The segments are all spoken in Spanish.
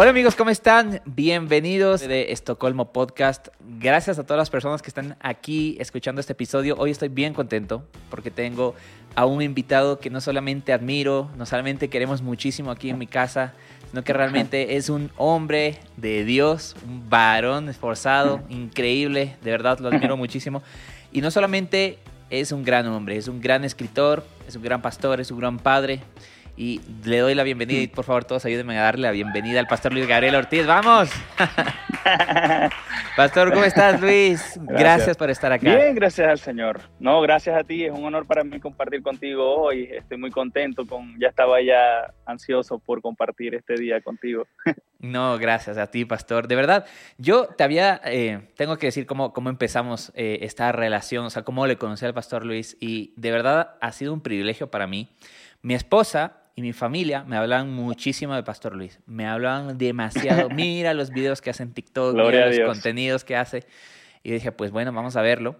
Hola amigos, ¿cómo están? Bienvenidos de Estocolmo Podcast. Gracias a todas las personas que están aquí escuchando este episodio. Hoy estoy bien contento porque tengo a un invitado que no solamente admiro, no solamente queremos muchísimo aquí en mi casa, sino que realmente es un hombre de Dios, un varón esforzado, increíble, de verdad lo admiro muchísimo. Y no solamente es un gran hombre, es un gran escritor, es un gran pastor, es un gran padre. Y le doy la bienvenida y por favor todos ayúdenme a darle la bienvenida al pastor Luis Gabriel Ortiz. ¡Vamos! pastor, ¿cómo estás Luis? Gracias. por estar acá. Bien, gracias al Señor. No, gracias a ti. Es un honor para mí compartir contigo hoy. Estoy muy contento. Con, ya estaba ya ansioso por compartir este día contigo. no, gracias a ti, pastor. De verdad, yo te había, eh, tengo que decir cómo, cómo empezamos eh, esta relación, o sea, cómo le conocí al pastor Luis. Y de verdad ha sido un privilegio para mí. Mi esposa y mi familia me hablaban muchísimo de Pastor Luis. Me hablaban demasiado. Mira los videos que hace en TikTok, mira los contenidos que hace. Y dije, pues bueno, vamos a verlo.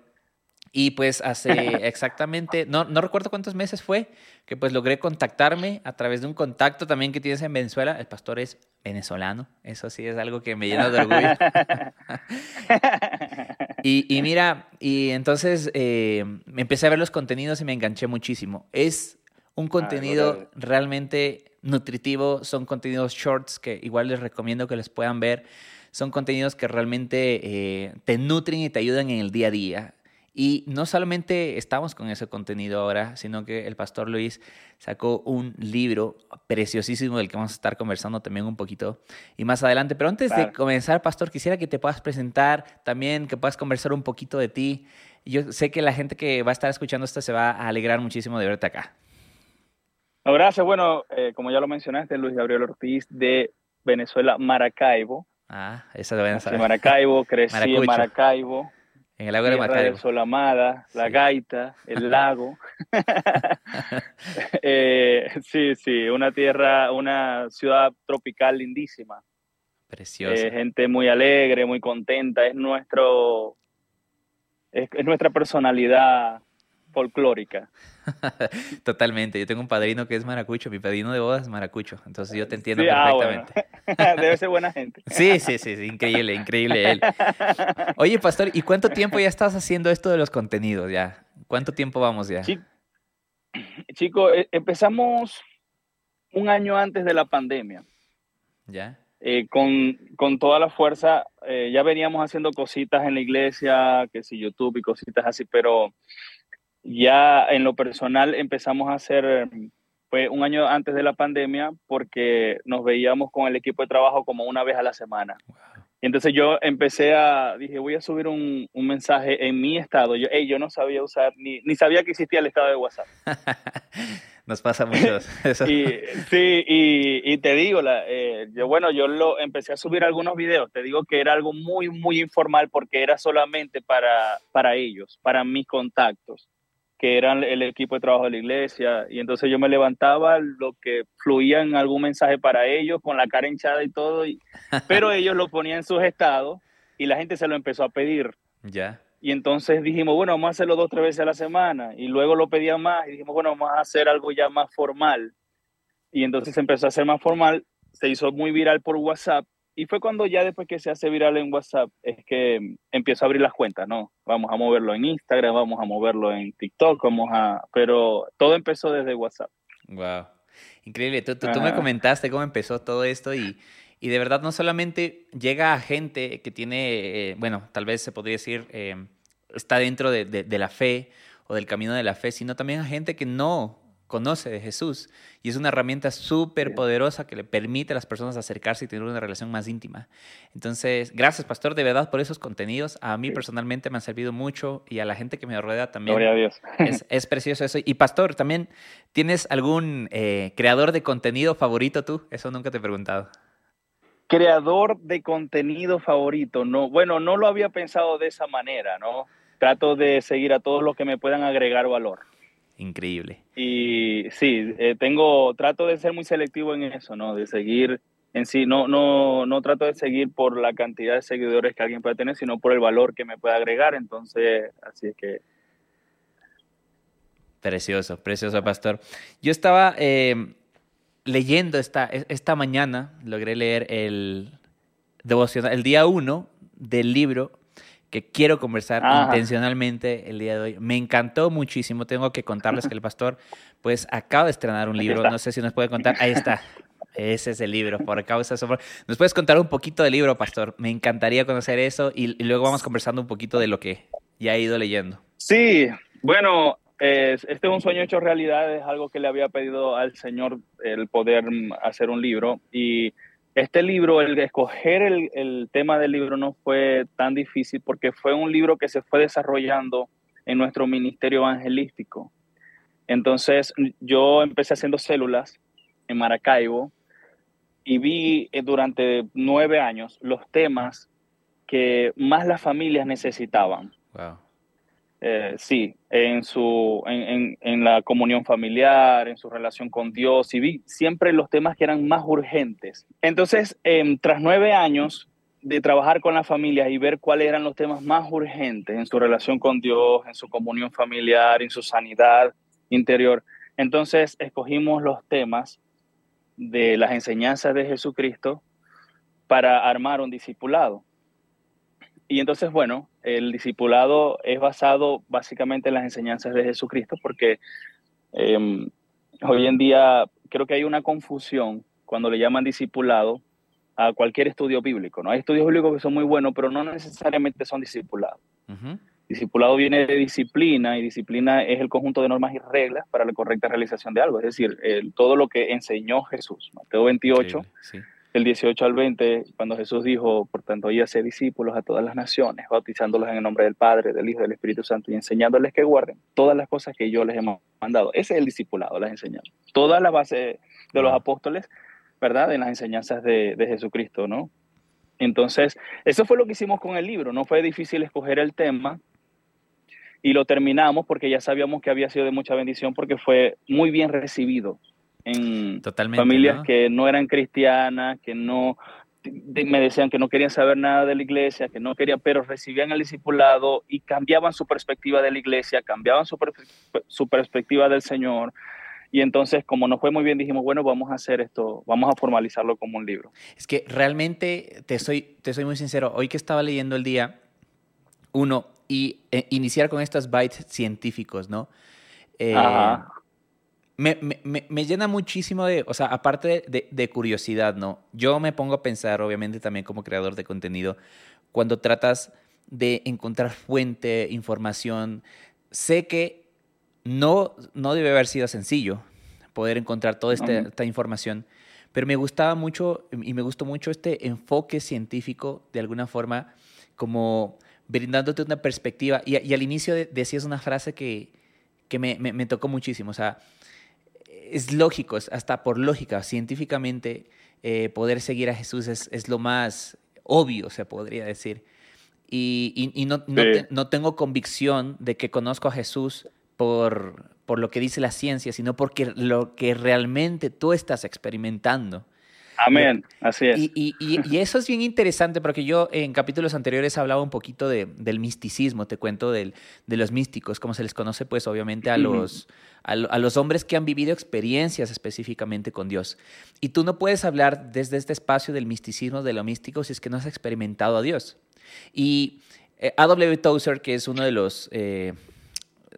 Y pues hace exactamente, no, no recuerdo cuántos meses fue, que pues logré contactarme a través de un contacto también que tienes en Venezuela. El pastor es venezolano, eso sí es algo que me llena de orgullo. y, mira, y entonces eh, empecé a ver los contenidos y me enganché muchísimo. Es un ah, contenido realmente nutritivo, son contenidos shorts que igual les recomiendo que les puedan ver. Son contenidos que realmente eh, te nutren y te ayudan en el día a día. Y no solamente estamos con ese contenido ahora, sino que el pastor Luis sacó un libro preciosísimo del que vamos a estar conversando también un poquito y más adelante. Pero antes de comenzar, pastor, quisiera que te puedas presentar también, que puedas conversar un poquito de ti. Yo sé que la gente que va a estar escuchando esto se va a alegrar muchísimo de verte acá gracias. Bueno, eh, como ya lo mencionaste, Luis Gabriel Ortiz de Venezuela, Maracaibo. Ah, esa lo a saber. Maracaibo, crecí en Maracaibo. En el lago de Maracaibo. De Solamada, La Gaita, el lago. Eh, sí, sí, una tierra, una ciudad tropical lindísima. Preciosa. Eh, gente muy alegre, muy contenta. Es nuestro, es nuestra personalidad folclórica. Totalmente. Yo tengo un padrino que es maracucho, mi padrino de bodas es maracucho, entonces yo te entiendo ah, perfectamente. Debe ser buena gente. Sí, sí, sí, increíble, increíble él. Oye, pastor, ¿y cuánto tiempo ya estás haciendo esto de los contenidos ya? ¿Cuánto tiempo vamos ya? Chico, eh, empezamos un año antes de la pandemia. ¿Ya? Eh, con, toda la fuerza, eh, ya veníamos haciendo cositas en la iglesia, que si YouTube y cositas así, pero ya en lo personal empezamos a hacer, fue un año antes de la pandemia, porque nos veíamos con el equipo de trabajo como una vez a la semana. Y entonces yo empecé a, dije, voy a subir un, un mensaje en mi estado. Yo, hey, yo no sabía usar, ni, ni sabía que existía el estado de WhatsApp. Nos pasa mucho eso. y, sí, y, y, te digo, la, eh, yo, bueno, yo lo empecé a subir algunos videos. Te digo que era algo muy, muy informal porque era solamente para, para ellos, para mis contactos que eran el equipo de trabajo de la iglesia, y entonces yo me levantaba lo que fluía en algún mensaje para ellos, con la cara hinchada y todo, y, pero ellos lo ponían en sus estados y la gente se lo empezó a pedir. Ya. Y entonces dijimos, bueno, vamos a hacerlo dos o tres veces a la semana, y luego lo pedían más, y dijimos, bueno, vamos a hacer algo ya más formal. Y entonces se empezó a hacer más formal, se hizo muy viral por WhatsApp, y fue cuando ya después que se hace viral en WhatsApp es que empiezo a abrir las cuentas, ¿no? Vamos a moverlo en Instagram, vamos a moverlo en TikTok, vamos a... Pero todo empezó desde WhatsApp. Wow. Increíble. Tú, tú, me comentaste cómo empezó todo esto y, y, de verdad no solamente llega a gente que tiene, eh, bueno, tal vez se podría decir, eh, está dentro de, de la fe o del camino de la fe, sino también a gente que no conoce de Jesús y es una herramienta súper poderosa que le permite a las personas acercarse y tener una relación más íntima. Entonces, gracias, pastor, de verdad por esos contenidos. A mí personalmente me han servido mucho y a la gente que me rodea también. Gloria a Dios. Es, precioso eso. Y pastor, también, ¿tienes algún eh, creador de contenido favorito tú? Eso nunca te he preguntado. Creador de contenido favorito, no, bueno, no lo había pensado de esa manera, ¿no? Trato de seguir a todos los que me puedan agregar valor increíble. Y sí, eh, tengo, trato de ser muy selectivo en eso, ¿no? De seguir en sí, no, no, no trato de seguir por la cantidad de seguidores que alguien puede tener, sino por el valor que me puede agregar. Entonces, así es que... Precioso, precioso, pastor. Yo estaba eh, leyendo esta, e, esta mañana, logré leer el devocional, el día uno del libro que quiero conversar intencionalmente el día de hoy. Me encantó muchísimo. Tengo que contarles que el pastor, pues, acaba de estrenar un libro. No sé si nos puede contar. Ahí está. Ese es el libro, por causa de ¿Nos puedes contar un poquito del libro, pastor? Me encantaría conocer eso y, luego vamos conversando un poquito de lo que ya he ido leyendo. Sí, bueno, este es un sueño hecho realidad, es algo que le había pedido al Señor el poder hacer un libro y este libro, el escoger el, el, tema del libro no fue tan difícil porque fue un libro que se fue desarrollando en nuestro ministerio evangelístico. Entonces yo empecé haciendo células en Maracaibo y vi eh, durante nueve años los temas que más las familias necesitaban. Wow. Eh, sí, en, su, en, en, la comunión familiar, en su relación con Dios, y vi siempre los temas que eran más urgentes. Entonces, em, tras nueve años de trabajar con la familia y ver cuáles eran los temas más urgentes en su relación con Dios, en su comunión familiar, en su sanidad interior, entonces escogimos los temas de las enseñanzas de Jesucristo para armar un discipulado. Y entonces, bueno, el discipulado es basado básicamente en las enseñanzas de Jesucristo porque em, hoy en día creo que hay una confusión cuando le llaman discipulado a cualquier estudio bíblico. ¿no? Hay estudios bíblicos que son muy buenos, pero no necesariamente son discipulados. Discipulado viene de disciplina y disciplina es el conjunto de normas y reglas para la correcta realización de algo. Es decir, todo lo que enseñó Jesús. Mateo 28, el 18 al 20, cuando Jesús dijo, por tanto, y hacer discípulos a todas las naciones, bautizándolos en el nombre del Padre, del Hijo y del Espíritu Santo y enseñándoles que guarden todas las cosas que yo les he mandado. Ese es el discipulado, las enseñanzas. Toda la base de los apóstoles, ¿verdad? En las enseñanzas de, de Jesucristo, ¿no? Entonces, eso fue lo que hicimos con el libro. No fue difícil escoger el tema y lo terminamos porque ya sabíamos que había sido de mucha bendición porque fue muy bien recibido en familias que no eran cristianas, que no me decían que no querían saber nada de la iglesia, que no querían, pero recibían el discipulado y cambiaban su perspectiva de la iglesia, cambiaban su, su perspectiva del Señor. Y entonces, como nos fue muy bien, dijimos, bueno, vamos a hacer esto, vamos a formalizarlo como un libro. Es que realmente, te soy, te soy muy sincero, hoy que estaba leyendo el día, uno, y eh, iniciar con estos bytes científicos, ¿no? Eh, me, me, me, llena muchísimo de, o sea, aparte de, de, curiosidad, ¿no? Yo me pongo a pensar, obviamente también como creador de contenido, cuando tratas de encontrar fuente, información, sé que no, no debe haber sido sencillo poder encontrar toda esta, esta información, pero me gustaba mucho y me gustó mucho este enfoque científico de alguna forma como brindándote una perspectiva. Y, al inicio decías una frase que, que me, me, tocó muchísimo. O sea, es lógico, hasta por lógica, científicamente, eh, poder seguir a Jesús es, es, lo más obvio, se podría decir. Y, y, no, no, no, tengo convicción de que conozco a Jesús por, por lo que dice la ciencia, sino porque lo que realmente tú estás experimentando. Amén, así es. Y, y, eso es bien interesante porque yo en capítulos anteriores hablaba un poquito de, del misticismo, te cuento del, de los místicos, como se les conoce pues obviamente a los, a, los hombres que han vivido experiencias específicamente con Dios. Y tú no puedes hablar desde este espacio del misticismo, de lo místico, si es que no has experimentado a Dios. Y eh, A.W. Tozer, que es uno de los... Eh,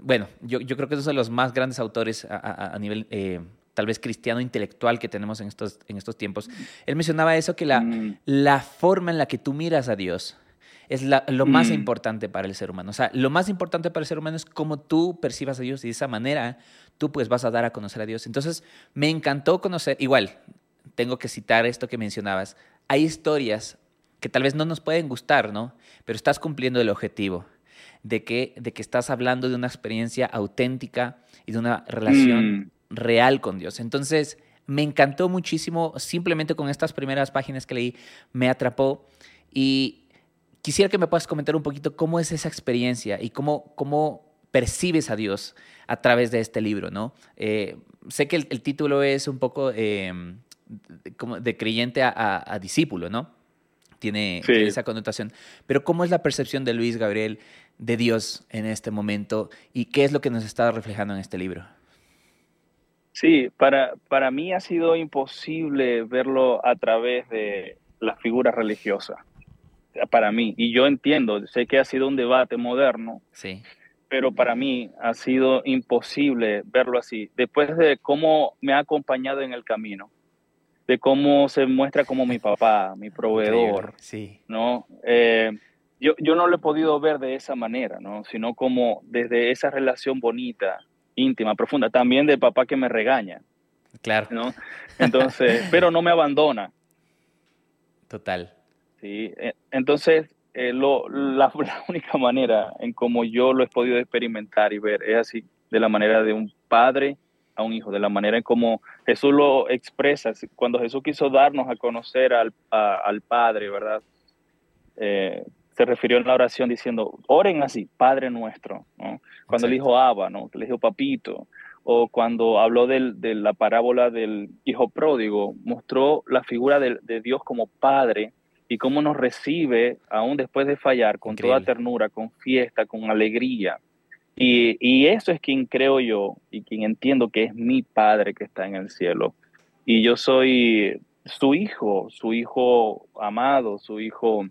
bueno, yo, yo, creo que es uno de los más grandes autores a, a, nivel eh, tal vez cristiano intelectual que tenemos en estos, en estos tiempos, él mencionaba eso, que la, mm. la forma en la que tú miras a Dios es lo más mm. importante para el ser humano. O sea, lo más importante para el ser humano es cómo tú percibas a Dios y de esa manera tú pues vas a dar a conocer a Dios. Entonces, me encantó conocer, igual, tengo que citar esto que mencionabas, hay historias que tal vez no nos pueden gustar, ¿no? Pero estás cumpliendo el objetivo de que, de que estás hablando de una experiencia auténtica y de una relación mm real con Dios. Entonces, me encantó muchísimo, simplemente con estas primeras páginas que leí, me atrapó y quisiera que me puedas comentar un poquito cómo es esa experiencia y cómo, cómo percibes a Dios a través de este libro, ¿no? Eh, sé que el, título es un poco em, como de creyente a, discípulo, ¿no? Tiene, tiene, esa connotación. Pero ¿cómo es la percepción de Luis Gabriel de Dios en este momento y qué es lo que nos está reflejando en este libro? Sí, para, para mí ha sido imposible verlo a través de la figura religiosa, para mí. Y yo entiendo, sé que ha sido un debate moderno, sí. pero para mí ha sido imposible verlo así. Después de cómo me ha acompañado en el camino, de cómo se muestra como mi papá, mi proveedor, sí. ¿no? Eh, yo, yo no lo he podido ver de esa manera, ¿no? Sino como desde esa relación bonita, íntima, profunda, también de papá que me regaña. Claro. ¿no? Entonces, pero no me abandona. Total. Sí, e, entonces eh, lo, la, única manera en como yo lo he podido experimentar y ver es así, de la manera de un padre a un hijo, de la manera en como Jesús lo expresa. Cuando Jesús quiso darnos a conocer al, al Padre, ¿verdad? Eh, se refirió en la oración diciendo, oren así, Padre nuestro, Cuando le dijo Abba, ¿no? Le dijo Papito, o cuando habló de la parábola del hijo pródigo, mostró la figura de, Dios como Padre y cómo nos recibe aún después de fallar, con toda ternura, con fiesta, con alegría. Y, y, eso es quien creo yo y quien entiendo que es mi Padre que está en el cielo. Y yo soy su hijo, su hijo amado, su hijo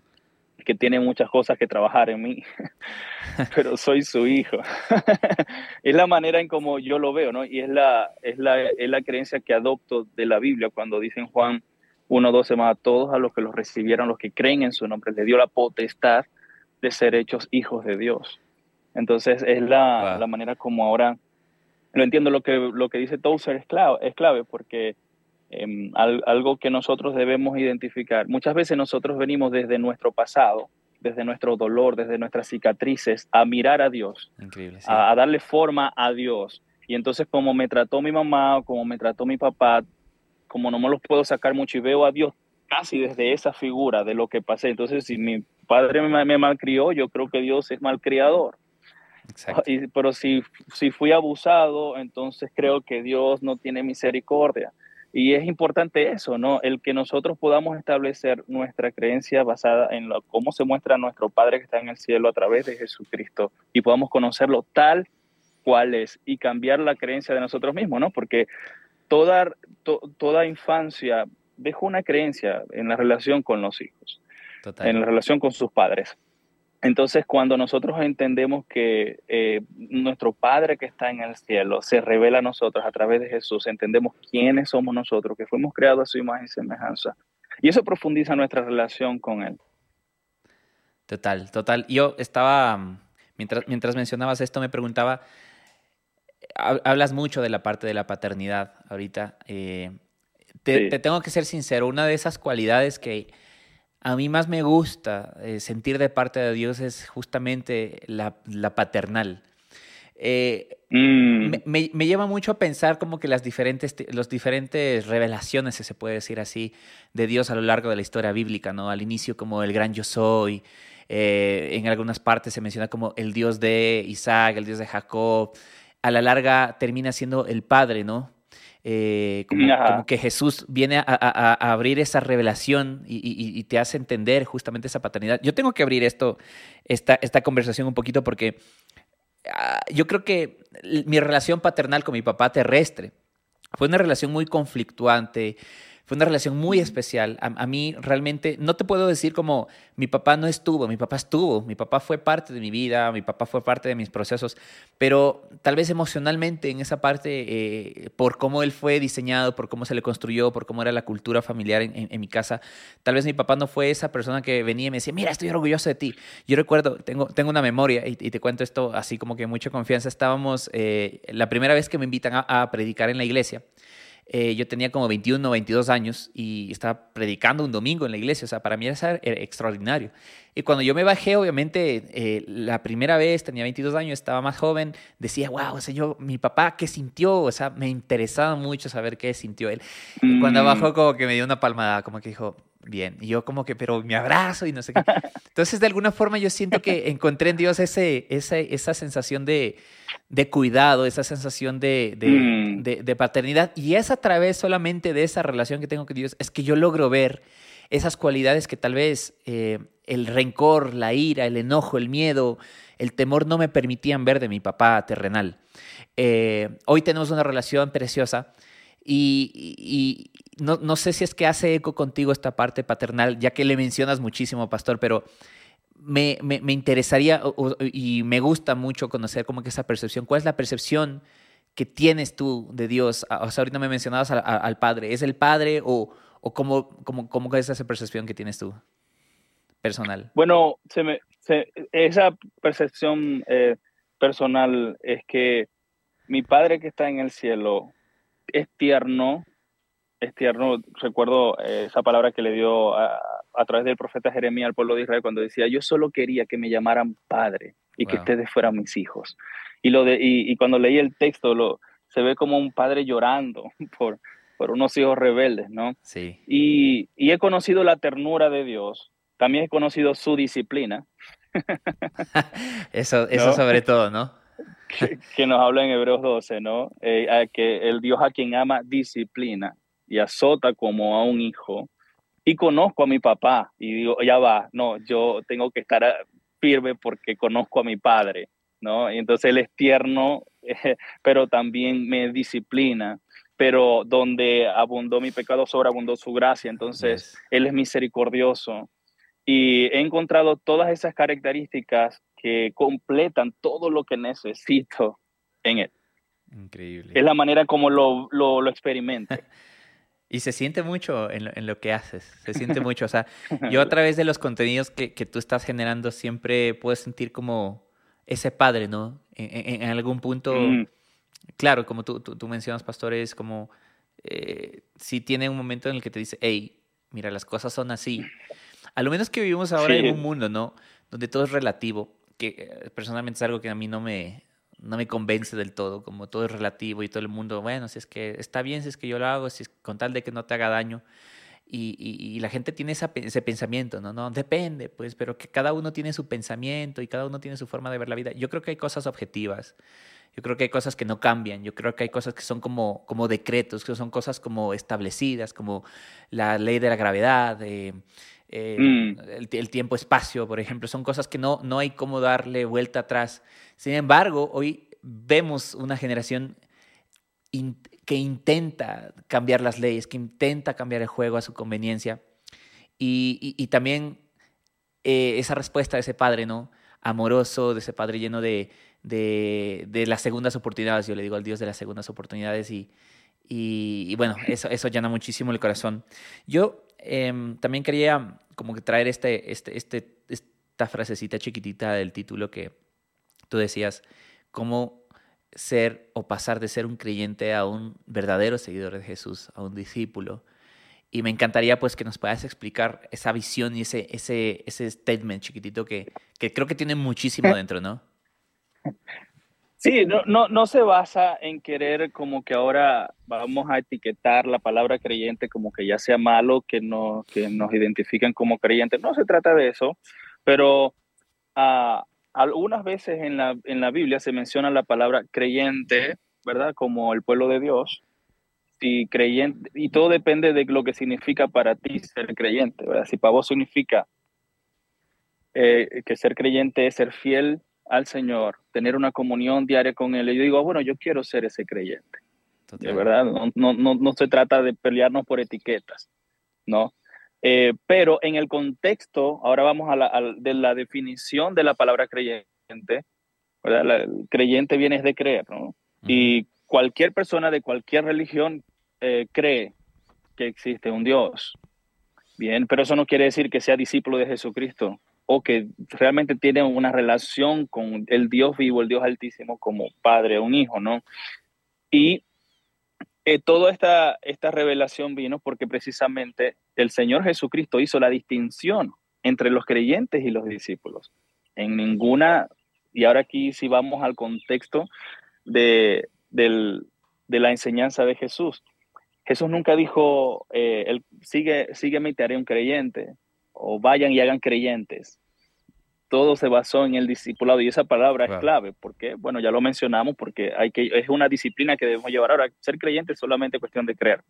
que tiene muchas cosas que trabajar en mí, pero soy su hijo. es la manera en como yo lo veo, ¿no? Y es la, es la, es la creencia que adopto de la Biblia cuando dicen Juan 1.12 más a todos a los que los recibieron, los que creen en su nombre, le dio la potestad de ser hechos hijos de Dios. Entonces es la, la manera como ahora lo entiendo lo que, lo que dice Tozer es clave, es clave porque Em, algo que nosotros debemos identificar. Muchas veces nosotros venimos desde nuestro pasado, desde nuestro dolor, desde nuestras cicatrices, a mirar a Dios, a, darle forma a Dios. Y entonces como me trató mi mamá o como me trató mi papá, como no me los puedo sacar mucho y veo a Dios casi desde esa figura de lo que pasé. Entonces si mi padre me, me malcrió, yo creo que Dios es malcriador. Y, pero si, si fui abusado, entonces creo que Dios no tiene misericordia. Y es importante eso, ¿no? El que nosotros podamos establecer nuestra creencia basada en lo, cómo se muestra nuestro Padre que está en el cielo a través de Jesucristo y podamos conocerlo tal cual es y cambiar la creencia de nosotros mismos, ¿no? Porque toda, toda infancia dejó una creencia en la relación con los hijos, en la relación con sus padres. Entonces, cuando nosotros entendemos que eh, nuestro Padre que está en el cielo se revela a nosotros a través de Jesús, entendemos quiénes somos nosotros, que fuimos creados a su imagen y semejanza. Y eso profundiza nuestra relación con Él. Total, total. Yo estaba, mientras, mientras mencionabas esto, me preguntaba, hablas mucho de la parte de la paternidad ahorita. Eh, te tengo que ser sincero, una de esas cualidades que a mí más me gusta eh, sentir de parte de Dios es justamente la, paternal. Eh, mm. me, lleva mucho a pensar como que las diferentes, los diferentes revelaciones, si se puede decir así, de Dios a lo largo de la historia bíblica, ¿no? Al inicio como el gran yo soy, eh, en algunas partes se menciona como el Dios de Isaac, el Dios de Jacob, a la larga termina siendo el Padre, ¿no? Eh, como, que Jesús viene a, abrir esa revelación y, te hace entender justamente esa paternidad. Yo tengo que abrir esto, esta, esta conversación un poquito porque ah, yo creo que mi relación paternal con mi papá terrestre fue una relación muy conflictuante, fue una relación muy especial. A, mí realmente, no te puedo decir como mi papá no estuvo, mi papá estuvo, mi papá fue parte de mi vida, mi papá fue parte de mis procesos, pero tal vez emocionalmente en esa parte, eh, por cómo él fue diseñado, por cómo se le construyó, por cómo era la cultura familiar en, mi casa, tal vez mi papá no fue esa persona que venía y me decía, mira, estoy orgulloso de ti. Yo recuerdo, tengo, tengo una memoria y, te cuento esto así como que mucha confianza. Estábamos, eh, la primera vez que me invitan a predicar en la iglesia, eh, yo tenía como 21 o 22 años y estaba predicando un domingo en la iglesia. O sea, para mí era extraordinario. Y cuando yo me bajé, obviamente, eh, la primera vez, tenía 22 años, estaba más joven, decía, wow, o sea, yo, mi papá, ¿qué sintió? O sea, me interesaba mucho saber qué sintió él. Y cuando mm. bajó, como que me dio una palmada, como que dijo, bien. Y yo como que, pero me abrazo y no sé qué. Entonces, de alguna forma, yo siento que encontré en Dios ese, ese esa sensación de, de, cuidado, esa sensación de, mm. de, de, paternidad. Y es a través solamente de esa relación que tengo con Dios, es que yo logro ver esas cualidades que tal vez eh, el rencor, la ira, el enojo, el miedo, el temor no me permitían ver de mi papá terrenal. eh, hoy tenemos una relación preciosa y, no, sé si es que hace eco contigo esta parte paternal, ya que le mencionas muchísimo, pastor, pero me, interesaría y me gusta mucho conocer como que esa percepción. ¿Cuál es la percepción que tienes tú de Dios? O sea, ahorita me mencionabas al, Padre. ¿Es el Padre o, o cómo, cómo, cómo, es esa percepción que tienes tú personal? Bueno, me, esa percepción eh, personal es que mi Padre que está en el cielo es tierno, es tierno. Recuerdo eh, esa palabra que le dio a, través del profeta Jeremías al pueblo de Israel cuando decía, yo solo quería que me llamaran Padre y que ustedes fueran mis hijos. Y, lo de, y, cuando leí el texto, lo, se ve como un padre llorando por, por unos hijos rebeldes, ¿no? Sí. Y, y he conocido la ternura de Dios, también he conocido su disciplina. eso, eso sobre todo, ¿no? que, nos habla en Hebreos 12, ¿no? Eh, que el Dios a quien ama disciplina y azota como a un hijo. Y conozco a mi papá y digo, ya va, no, yo tengo que estar firme porque conozco a mi padre, ¿no? Y entonces él es tierno, pero también me disciplina. Pero donde abundó mi pecado, sobreabundó su gracia. Entonces, él es misericordioso. Y he encontrado todas esas características que completan todo lo que necesito en él. Increíble. Es la manera como lo, lo, lo experimento. y se siente mucho en lo, en lo, que haces, se siente mucho. O sea, yo a través de los contenidos que, que tú estás generando siempre puedo sentir como ese padre, ¿no? En, en, algún punto, mm. claro, como tú, tú, tú, mencionas, pastores, como eh, si tiene un momento en el que te dice, hey, mira, las cosas son así. A lo menos que vivimos ahora en un mundo, ¿no? Donde todo es relativo que eh, personalmente es algo que a mí no me, no me convence del todo, como todo es relativo y todo el mundo, bueno, si es que está bien, si es que yo lo hago, si es con tal de que no te haga daño. Y, y, la gente tiene ese pensamiento, ¿no? No, depende, pues, pero que cada uno tiene su pensamiento y cada uno tiene su forma de ver la vida. Yo creo que hay cosas objetivas, yo creo que hay cosas que no cambian, yo creo que hay cosas que son como, como decretos, que son cosas como establecidas, como la ley de la gravedad, eh, mm. el, tiempo-espacio, por ejemplo, son cosas que no, no hay cómo darle vuelta atrás. Sin embargo, hoy vemos una generación que intenta cambiar las leyes, que intenta cambiar el juego a su conveniencia. Y, también eh, esa respuesta de ese padre, ¿no? Amoroso, de ese padre lleno de, de, las segundas oportunidades, yo le digo al Dios de las segundas oportunidades y, y, bueno, eso, eso llena muchísimo el corazón. Yo Em, también quería como que traer este, este, este, esta frasecita chiquitita del título que tú decías, cómo ser o pasar de ser un creyente a un verdadero seguidor de Jesús, a un discípulo. Y me encantaría pues que nos puedas explicar esa visión y ese, ese, ese statement chiquitito que, que creo que tiene muchísimo dentro, ¿no? Sí, no, no, no se basa en querer como que ahora vamos a etiquetar la palabra creyente como que ya sea malo, que, no, que nos identifiquen como creyentes. No se trata de eso, pero ah, algunas veces en la, en la Biblia se menciona la palabra creyente, ¿verdad? Como el pueblo de Dios. Y, creyente, y todo depende de lo que significa para ti ser creyente, ¿verdad? Si para vos significa eh, que ser creyente es ser fiel al Señor, tener una comunión diaria con Él. Y yo digo, bueno, yo quiero ser ese creyente. De verdad, no, no, no, se trata de pelearnos por etiquetas, ¿no? Eh, pero en el contexto, ahora vamos a la, de la definición de la palabra creyente, ¿verdad? el creyente viene de creer, ¿no? Y cualquier persona de cualquier religión eh, cree que existe un Dios. Bien, pero eso no quiere decir que sea discípulo de Jesucristo o que realmente tiene una relación con el Dios vivo, el Dios altísimo, como padre o un hijo, ¿no? Y eh, toda esta, esta revelación vino porque precisamente el Señor Jesucristo hizo la distinción entre los creyentes y los discípulos. En ninguna, y ahora aquí si vamos al contexto de, de la enseñanza de Jesús. Jesús nunca dijo, eh, sigue, sígueme y te haré un creyente o vayan y hagan creyentes. Todo se basó en el discipulado y esa palabra es clave porque, bueno, ya lo mencionamos porque hay que, es una disciplina que debemos llevar. Ahora, ser creyente es solamente cuestión de creer.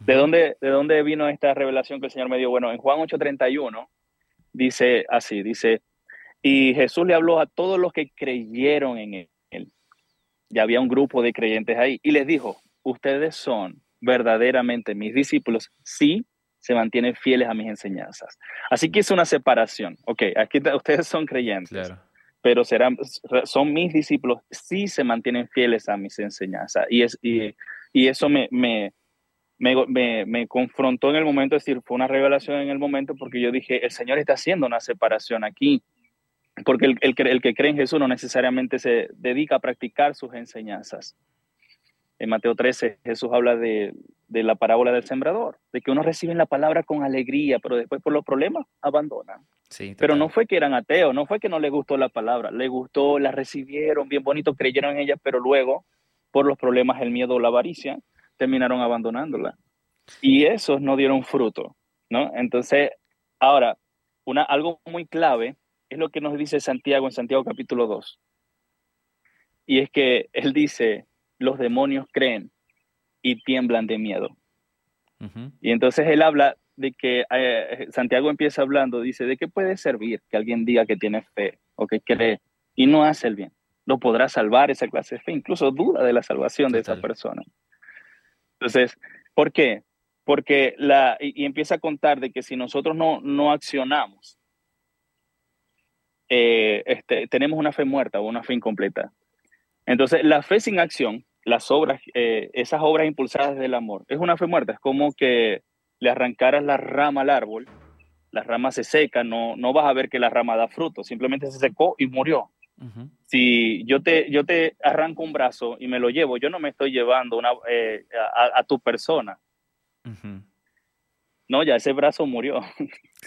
¿De dónde, ¿De dónde vino esta revelación que el Señor me dio? Bueno, en Juan 8:31 dice así, dice, y Jesús le habló a todos los que creyeron en Él. ya había un grupo de creyentes ahí, y les dijo, ustedes son verdaderamente mis discípulos si se mantienen fieles a mis enseñanzas. Así que es una separación. Ok, aquí ustedes son creyentes, pero serán, son mis discípulos si se mantienen fieles a mis enseñanzas. Y, es, y, y eso me, me, me, me, confrontó en el momento, es decir, fue una revelación en el momento porque yo dije, el Señor está haciendo una separación aquí, porque el, el, el que cree en Jesús no necesariamente se dedica a practicar sus enseñanzas. En Mateo 13 Jesús habla de, de la parábola del sembrador, de que uno recibe la palabra con alegría, pero después por los problemas abandonan. Sí, pero no fue que eran ateos, no fue que no les gustó la palabra, les gustó, la recibieron bien bonito, creyeron en ella, pero luego, por los problemas, el miedo o la avaricia, terminaron abandonándola. Y esos no dieron fruto, ¿no? Entonces, ahora, una, algo muy clave es lo que nos dice Santiago en Santiago capítulo 2. Y es que él dice, los demonios creen y tiemblan de miedo. Y entonces él habla de que eh, Santiago empieza hablando, dice, ¿de qué puede servir que alguien diga que tiene fe o que cree y no hace el bien? ¿Lo podrá salvar esa clase de fe? Incluso duda de la salvación de esa persona. Entonces, ¿por qué? Porque la, y, empieza a contar de que si nosotros no, no accionamos, eh, este, tenemos una fe muerta o una fe incompleta. Entonces, la fe sin acción, las obras, eh, esas obras impulsadas del amor, es una fe muerta. Es como que le arrancaras la rama al árbol, la rama se seca, no, no vas a ver que la rama da fruto, simplemente se secó y murió. Si yo te, yo te arranco un brazo y me lo llevo, yo no me estoy llevando una, eh, a, tu persona. No, ya ese brazo murió.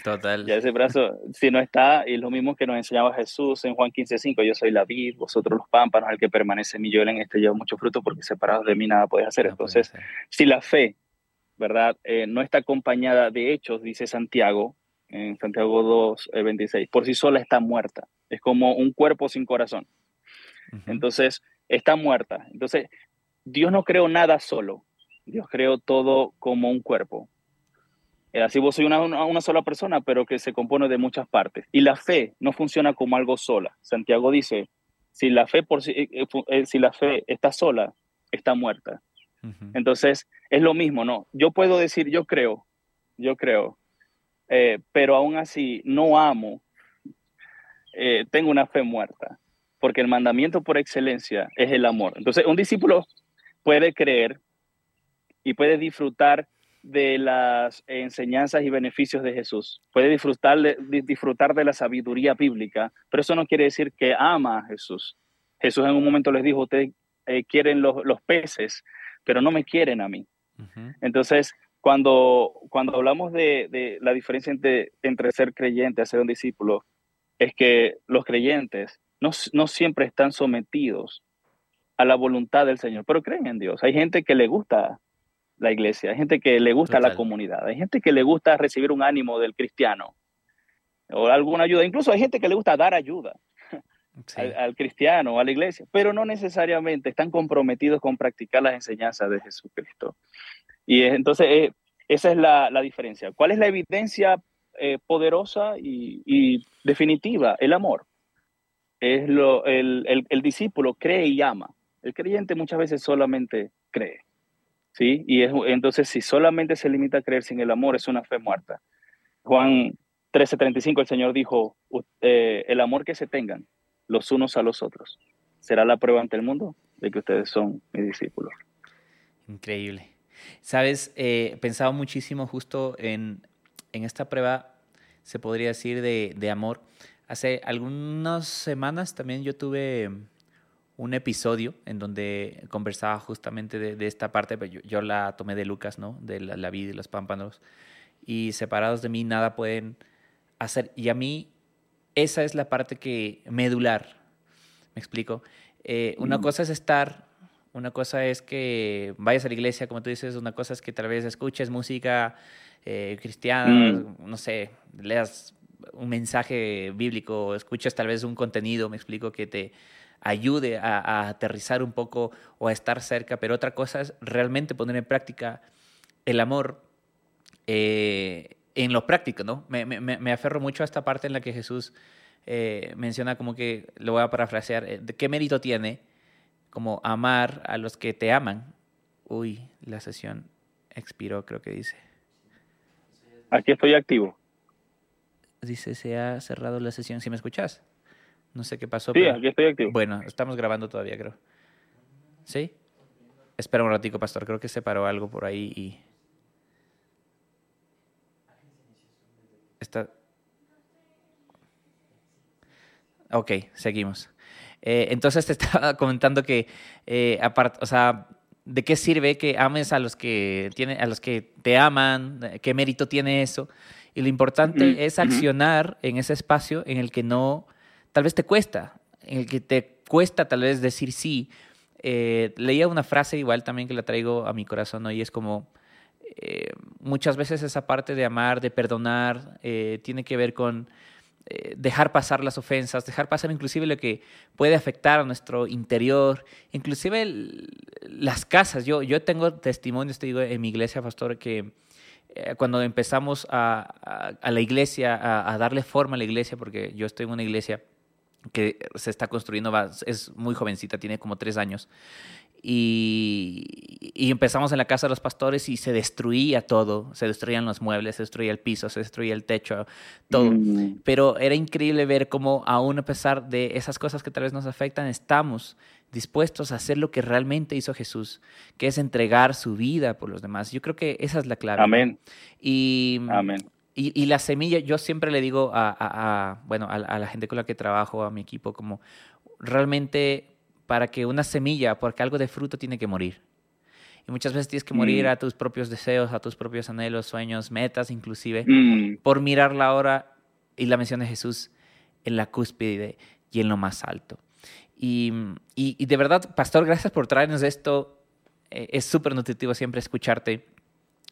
Total. ya ese brazo, si no está, y lo mismo que nos enseñaba Jesús en Juan 15:5, yo soy la vid, vosotros los pámpanos, el que permanece en mí, yo en este llevo mucho fruto, porque separados de mí nada puedes hacer. Entonces, si la fe, ¿verdad? Eh, no está acompañada de hechos, dice Santiago, en Santiago 2, 26, por sí sola está muerta. Es como un cuerpo sin corazón. Entonces, está muerta. Entonces, Dios no creó nada solo. Dios creó todo como un cuerpo. Eh, así vos soy una, una, sola persona, pero que se compone de muchas partes. Y la fe no funciona como algo sola. Santiago dice, si la fe, por si, eh, eh, si la fe está sola, está muerta. Entonces, es lo mismo, ¿no? Yo puedo decir, yo creo, yo creo, pero aún así no amo eh, tengo una fe muerta, porque el mandamiento por excelencia es el amor. Entonces, un discípulo puede creer y puede disfrutar de las enseñanzas y beneficios de Jesús, puede disfrutar de, disfrutar de la sabiduría bíblica, pero eso no quiere decir que ama a Jesús. Jesús en un momento les dijo, ustedes eh, quieren los, peces, pero no me quieren a mí. Entonces, cuando, cuando hablamos de, la diferencia entre, entre ser creyente y ser un discípulo, es que los creyentes no, no siempre están sometidos a la voluntad del Señor, pero creen en Dios. Hay gente que le gusta la iglesia, hay gente que le gusta la comunidad, hay gente que le gusta recibir un ánimo del cristiano o alguna ayuda, incluso hay gente que le gusta dar ayuda al, cristiano o a la iglesia, pero no necesariamente están comprometidos con practicar las enseñanzas de Jesucristo. Y entonces eh, esa es la, la, diferencia. ¿Cuál es la evidencia eh, poderosa y, definitiva, el amor. Es lo, el, el, discípulo cree y ama. El creyente muchas veces solamente cree. ¿Sí? Y es, entonces, si solamente se limita a creer sin el amor, es una fe muerta. Juan 13:35, el Señor dijo, eh, el amor que se tengan los unos a los otros será la prueba ante el mundo de que ustedes son mis discípulos. Increíble. Sabes, eh, pensaba muchísimo justo en en esta prueba, se podría decir, de, amor. Hace algunas semanas también yo tuve un episodio en donde conversaba justamente de, esta parte, pero yo, la tomé de Lucas, ¿no? De la, vida y los pámpanos. Y separados de mí nada pueden hacer. Y a mí esa es la parte que medular. ¿Me explico? Eh, una mm. cosa es estar, una cosa es que vayas a la iglesia, como tú dices, una cosa es que tal vez escuches música eh, cristiana, mm. no sé, leas un mensaje bíblico, escuchas tal vez un contenido, me explico, que te ayude a, aterrizar un poco o a estar cerca, pero otra cosa es realmente poner en práctica el amor eh, en lo práctico, ¿no? Me, me, me, aferro mucho a esta parte en la que Jesús eh, menciona como que, lo voy a parafrasear, ¿de qué mérito tiene como amar a los que te aman. Uy, la sesión expiró, creo que dice. Aquí estoy activo. Dice, se ha cerrado la sesión. ¿Si me escuchas? No sé qué pasó. Sí, aquí estoy activo. Bueno, estamos grabando todavía, creo. ¿Sí? Espera un ratico, pastor. Creo que se paró algo por ahí y... Está... Ok, seguimos. Eh, entonces te estaba comentando que, eh, o sea, ¿de qué sirve que ames a los que, tienen, a los que te aman? ¿Qué mérito tiene eso? Y lo importante es accionar en ese espacio en el que no, tal vez te cuesta, en el que te cuesta tal vez decir sí. Eh, leía una frase igual también que la traigo a mi corazón hoy, es como, muchas veces esa parte de amar, de perdonar, tiene que ver con eh, dejar pasar las ofensas, dejar pasar inclusive lo que puede afectar a nuestro interior, inclusive las casas. Yo, yo tengo testimonios, te digo, en mi iglesia, pastor, que eh, cuando empezamos a, la iglesia, a, darle forma a la iglesia, porque yo estoy en una iglesia que se está construyendo, es muy jovencita, tiene como tres años, y, empezamos en la casa de los pastores y se destruía todo, se destruían los muebles, se destruía el piso, se destruía el techo, todo. Mm. Pero era increíble ver cómo aún a pesar de esas cosas que tal vez nos afectan, estamos dispuestos a hacer lo que realmente hizo Jesús, que es entregar su vida por los demás. Yo creo que esa es la clave. Amén. Y, Amén. Y, la semilla, yo siempre le digo a, bueno, a la gente con la que trabajo, a mi equipo, como realmente para que una semilla, porque algo de fruto tiene que morir. Y muchas veces tienes que morir mm. a tus propios deseos, a tus propios anhelos, sueños, metas inclusive, mm. por mirar la hora y la mención de Jesús en la cúspide y en lo más alto. Y, y, de verdad, Pastor, gracias por traernos esto. Eh, es súper nutritivo siempre escucharte.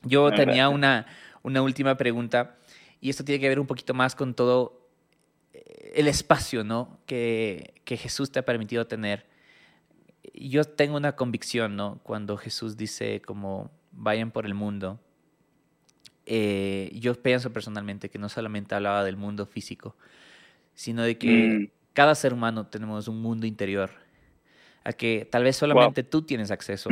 Yo tenía una, una última pregunta y esto tiene que ver un poquito más con todo eh, el espacio ¿no? que, que Jesús te ha permitido tener yo tengo una convicción, ¿no? Cuando Jesús dice como vayan por el mundo, eh, yo pienso personalmente que no solamente hablaba del mundo físico, sino de que mm. cada ser humano tenemos un mundo interior, a que tal vez solamente tú tienes acceso,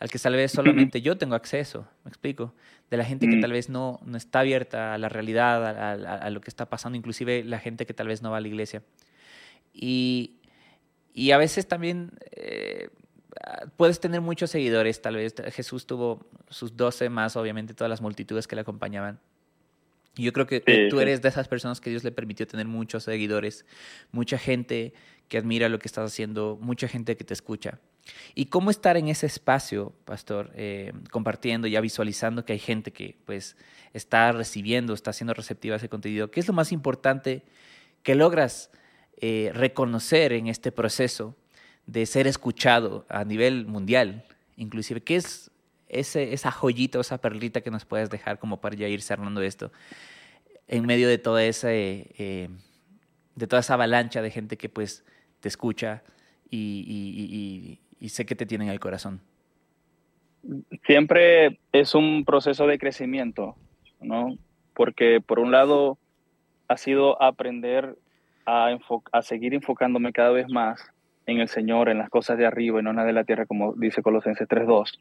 al que tal vez solamente yo tengo acceso, me explico, de la gente que mm. tal vez no, no está abierta a la realidad, a, a, lo que está pasando, inclusive la gente que tal vez no va a la iglesia. Y y a veces también eh, puedes tener muchos seguidores, tal vez Jesús tuvo sus doce más, obviamente todas las multitudes que le acompañaban. Y yo creo que tú eres de esas personas que Dios le permitió tener muchos seguidores, mucha gente que admira lo que estás haciendo, mucha gente que te escucha. ¿Y cómo estar en ese espacio, pastor, eh, compartiendo, ya visualizando que hay gente que pues está recibiendo, está siendo receptiva a ese contenido? ¿Qué es lo más importante que logras eh, reconocer en este proceso de ser escuchado a nivel mundial, inclusive, ¿qué es esa joyita esa perlita que nos puedes dejar como para ya ir cerrando esto en medio de toda esa, eh, de toda esa avalancha de gente que pues te escucha y sé que te tienen el corazón? Siempre es un proceso de crecimiento, ¿no? Porque por un lado ha sido aprender a, seguir enfocándome cada vez más en el Señor, en las cosas de arriba y no en las de la tierra, como dice Colosenses 3.2,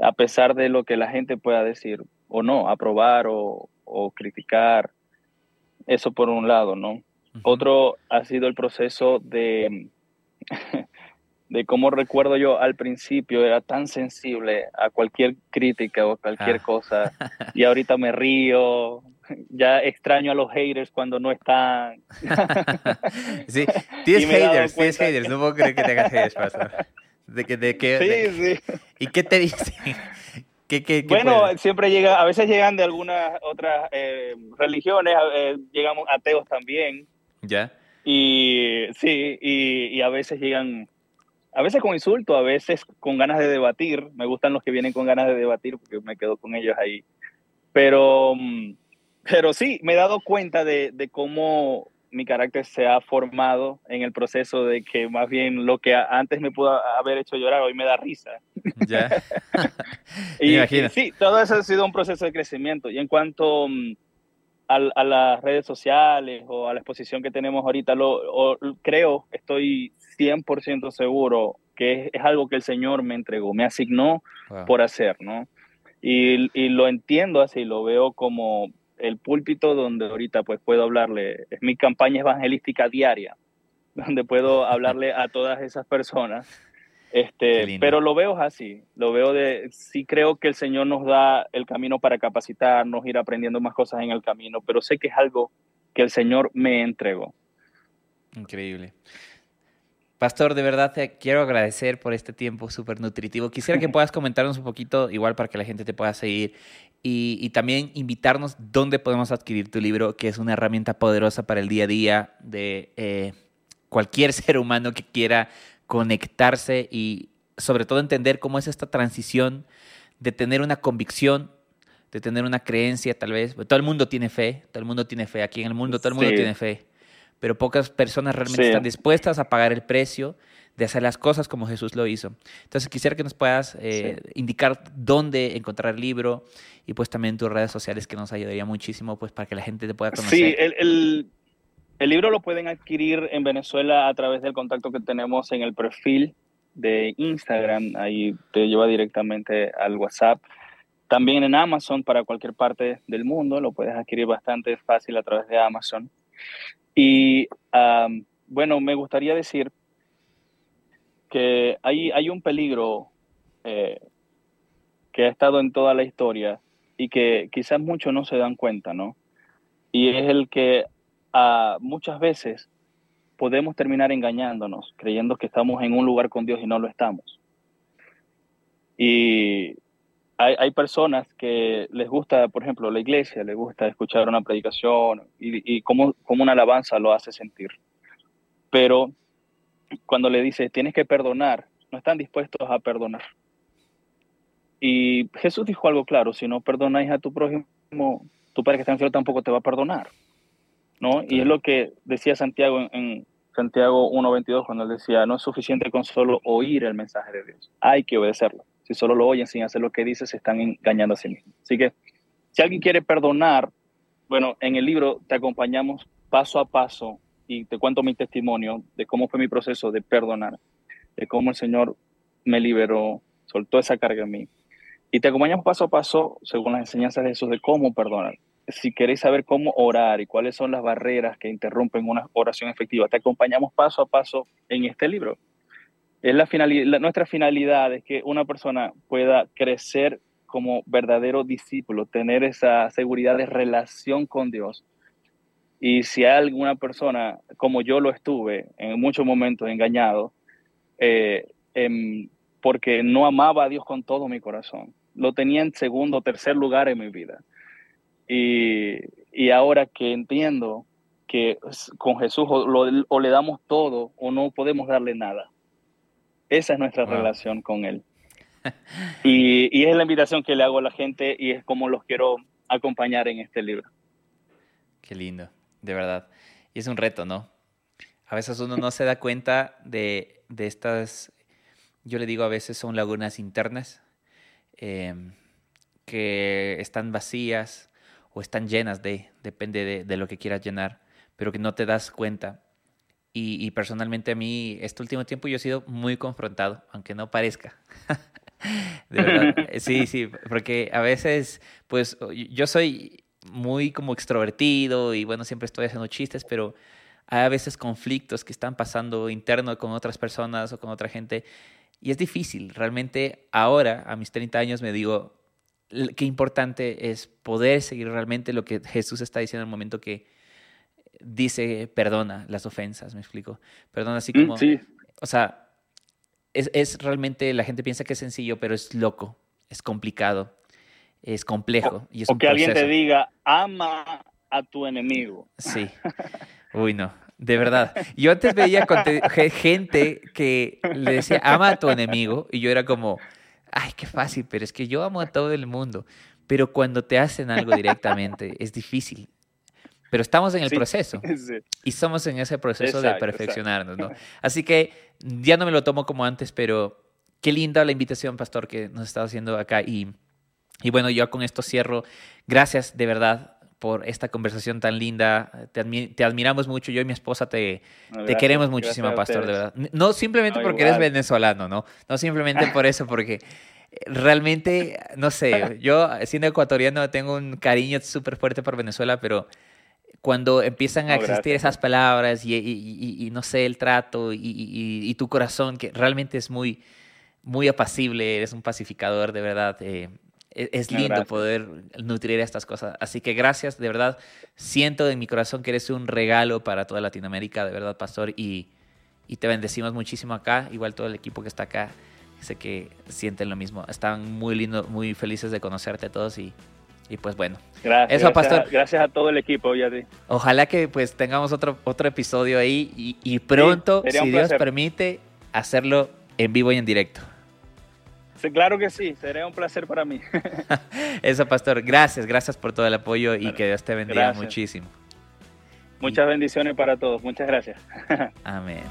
a pesar de lo que la gente pueda decir o no, aprobar o, criticar. Eso por un lado, ¿no? Otro ha sido el proceso de, de cómo recuerdo yo al principio, era tan sensible a cualquier crítica o cualquier ah. cosa, y ahorita me río, ya extraño a los haters cuando no están. sí, tienes haters, tienes haters, no puedo creer que tengas haters, pastor. De que, de sí, sí. ¿Y qué te dicen? ¿Qué, bueno, siempre llega, a veces llegan de algunas otras eh, religiones, eh, llegamos ateos también. Ya. Y sí, y, y, a veces llegan, a veces con insulto, a veces con ganas de debatir. Me gustan los que vienen con ganas de debatir porque me quedo con ellos ahí. Pero mm, pero sí, me he dado cuenta de, de, cómo mi carácter se ha formado en el proceso de que más bien lo que antes me pudo haber hecho llorar hoy me da risa. Ya. y, sí, todo eso ha sido un proceso de crecimiento. Y en cuanto mm, a, las redes sociales o a la exposición que tenemos ahorita, lo, creo, estoy 100% seguro que es, algo que el Señor me entregó, me asignó por hacer, ¿no? Y, y, lo entiendo así, lo veo como el púlpito donde ahorita pues puedo hablarle, es mi campaña evangelística diaria, donde puedo hablarle a todas esas personas. Este, pero lo veo así, lo veo de, sí creo que el Señor nos da el camino para capacitarnos, ir aprendiendo más cosas en el camino, pero sé que es algo que el Señor me entregó. Increíble. Pastor, de verdad te quiero agradecer por este tiempo súper nutritivo. Quisiera que puedas comentarnos un poquito, igual para que la gente te pueda seguir, y, también invitarnos dónde podemos adquirir tu libro, que es una herramienta poderosa para el día a día de eh, cualquier ser humano que quiera conectarse y sobre todo entender cómo es esta transición de tener una convicción, de tener una creencia tal vez. Todo el mundo tiene fe, todo el mundo tiene fe, aquí en el mundo todo el mundo tiene fe pero pocas personas realmente están dispuestas a pagar el precio de hacer las cosas como Jesús lo hizo. Entonces quisiera que nos puedas eh, indicar dónde encontrar el libro y pues también tus redes sociales que nos ayudaría muchísimo pues para que la gente te pueda conocer. Sí, el, el libro lo pueden adquirir en Venezuela a través del contacto que tenemos en el perfil de Instagram, ahí te lleva directamente al WhatsApp. También en Amazon para cualquier parte del mundo, lo puedes adquirir bastante fácil a través de Amazon. Y bueno, me gustaría decir que hay, hay un peligro eh, que ha estado en toda la historia y que quizás muchos no se dan cuenta, ¿no? Y es el que uh, muchas veces podemos terminar engañándonos, creyendo que estamos en un lugar con Dios y no lo estamos. Y hay, personas que les gusta, por ejemplo, la iglesia, les gusta escuchar una predicación y, y cómo, una alabanza lo hace sentir. Pero cuando le dice, tienes que perdonar, no están dispuestos a perdonar. Y Jesús dijo algo claro, si no perdonáis a tu prójimo, tu Padre que está en el cielo tampoco te va a perdonar. ¿No? Y es lo que decía Santiago en, en Santiago 1.22 cuando él decía, no es suficiente con solo oír el mensaje de Dios, hay que obedecerlo. Si solo lo oyen sin hacer lo que dice, se están engañando a sí mismos. Así que si alguien quiere perdonar, bueno, en el libro te acompañamos paso a paso y te cuento mi testimonio de cómo fue mi proceso de perdonar, de cómo el Señor me liberó, soltó esa carga en mí. Y te acompañamos paso a paso, según las enseñanzas de Jesús, de cómo perdonar. Si queréis saber cómo orar y cuáles son las barreras que interrumpen una oración efectiva, te acompañamos paso a paso en este libro es la finalidad, nuestra finalidad es que una persona pueda crecer como verdadero discípulo, tener esa seguridad de relación con Dios. Y si alguna persona, como yo lo estuve en muchos momentos engañado, eh, em, porque no amaba a Dios con todo mi corazón, lo tenía en segundo o tercer lugar en mi vida. Y, y ahora que entiendo que con Jesús o le damos todo o no podemos darle nada esa es nuestra relación con Él. Y, es la invitación que le hago a la gente y es como los quiero acompañar en este libro. Qué lindo, de verdad. Y es un reto, ¿no? A veces uno no se da cuenta de, estas, yo le digo a veces son lagunas internas em, que están vacías o están llenas de, depende de, de lo que quieras llenar, pero que no te das cuenta y, personalmente a mí, este último tiempo yo he sido muy confrontado, aunque no parezca. de verdad. Sí, sí, porque a veces, pues yo soy muy como extrovertido y bueno, siempre estoy haciendo chistes, pero hay a veces conflictos que están pasando interno con otras personas o con otra gente y es difícil. Realmente ahora, a mis 30 años, me digo, qué importante es poder seguir realmente lo que Jesús está diciendo en el momento que dice perdona las ofensas, me explico. Perdona así mm, como... O sea, es, realmente, la gente piensa que es sencillo, pero es loco, es complicado, es complejo. y es o que alguien te diga, ama a tu enemigo. Sí. Uy, no. De verdad. Yo antes veía gente que le decía, ama a tu enemigo, y yo era como, ay, qué fácil, pero es que yo amo a todo el mundo. Pero cuando te hacen algo directamente, es difícil. Pero estamos en el proceso y somos en ese proceso de perfeccionarnos, ¿no? Así que ya no me lo tomo como antes, pero qué linda la invitación, pastor, que nos está haciendo acá. Y, y bueno, yo con esto cierro. Gracias de verdad por esta conversación tan linda. Te, admiramos mucho. Yo y mi esposa te, te queremos muchísimo, Pastor, de verdad. No simplemente porque eres venezolano, ¿no? No simplemente por eso, porque realmente, no sé, yo siendo ecuatoriano tengo un cariño súper fuerte por Venezuela, pero cuando empiezan a existir esas palabras y, no sé, el trato y, tu corazón, que realmente es muy, muy apacible, eres un pacificador, de verdad. Eh, es, lindo poder nutrir estas cosas. Así que gracias, de verdad. Siento en mi corazón que eres un regalo para toda Latinoamérica, de verdad, Pastor. Y, y te bendecimos muchísimo acá, igual todo el equipo que está acá. Sé que sienten lo mismo. Están muy lindos, muy felices de conocerte a todos y, y pues bueno. Gracias, Eso, Pastor. Gracias a todo el equipo, Ojalá que pues tengamos otro, otro episodio ahí y, y pronto, si Dios permite, hacerlo en vivo y en directo. Claro que sí, sería un placer para mí. Eso, Pastor. Gracias, gracias por todo el apoyo y que Dios te bendiga muchísimo. Muchas bendiciones para todos. Muchas gracias. Amén.